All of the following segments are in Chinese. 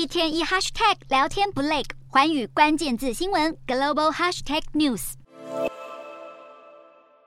一天一 hashtag 聊天不累，寰宇关键字新闻 global hashtag news。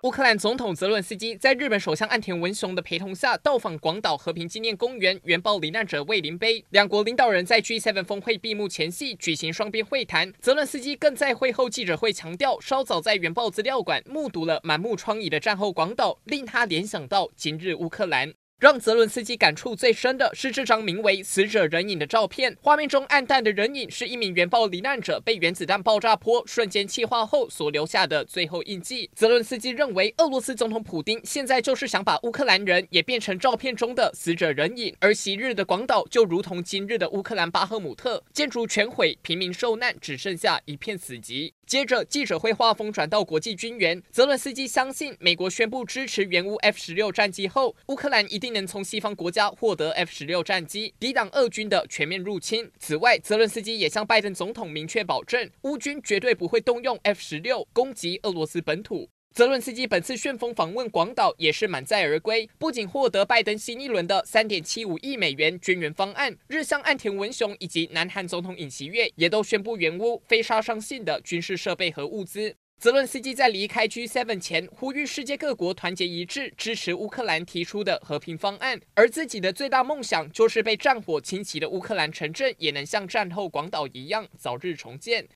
乌克兰总统泽伦斯基在日本首相岸田文雄的陪同下到访广岛和平纪念公园，原爆罹难者慰灵碑。两国领导人在 G7 峰会闭幕前夕举行双边会谈。泽伦斯基更在会后记者会强调，稍早在原爆资料馆目睹了满目疮痍的战后广岛，令他联想到今日乌克兰。让泽伦斯基感触最深的是这张名为“死者人影”的照片。画面中暗淡的人影是一名原爆罹难者被原子弹爆炸波瞬间气化后所留下的最后印记。泽伦斯基认为，俄罗斯总统普丁现在就是想把乌克兰人也变成照片中的死者人影，而昔日的广岛就如同今日的乌克兰巴赫姆特，建筑全毁，平民受难，只剩下一片死寂。接着，记者会画风转到国际军援。泽伦斯基相信，美国宣布支持援乌 F 十六战机后，乌克兰一定能从西方国家获得 F 十六战机，抵挡俄军的全面入侵。此外，泽伦斯基也向拜登总统明确保证，乌军绝对不会动用 F 十六攻击俄罗斯本土。泽伦斯基本次旋风访问广岛也是满载而归，不仅获得拜登新一轮的三点七五亿美元军援方案，日相岸田文雄以及南韩总统尹锡悦也都宣布援乌非杀伤性的军事设备和物资。泽伦斯基在离开 G7 前呼吁世界各国团结一致，支持乌克兰提出的和平方案，而自己的最大梦想就是被战火侵袭的乌克兰城镇也能像战后广岛一样早日重建。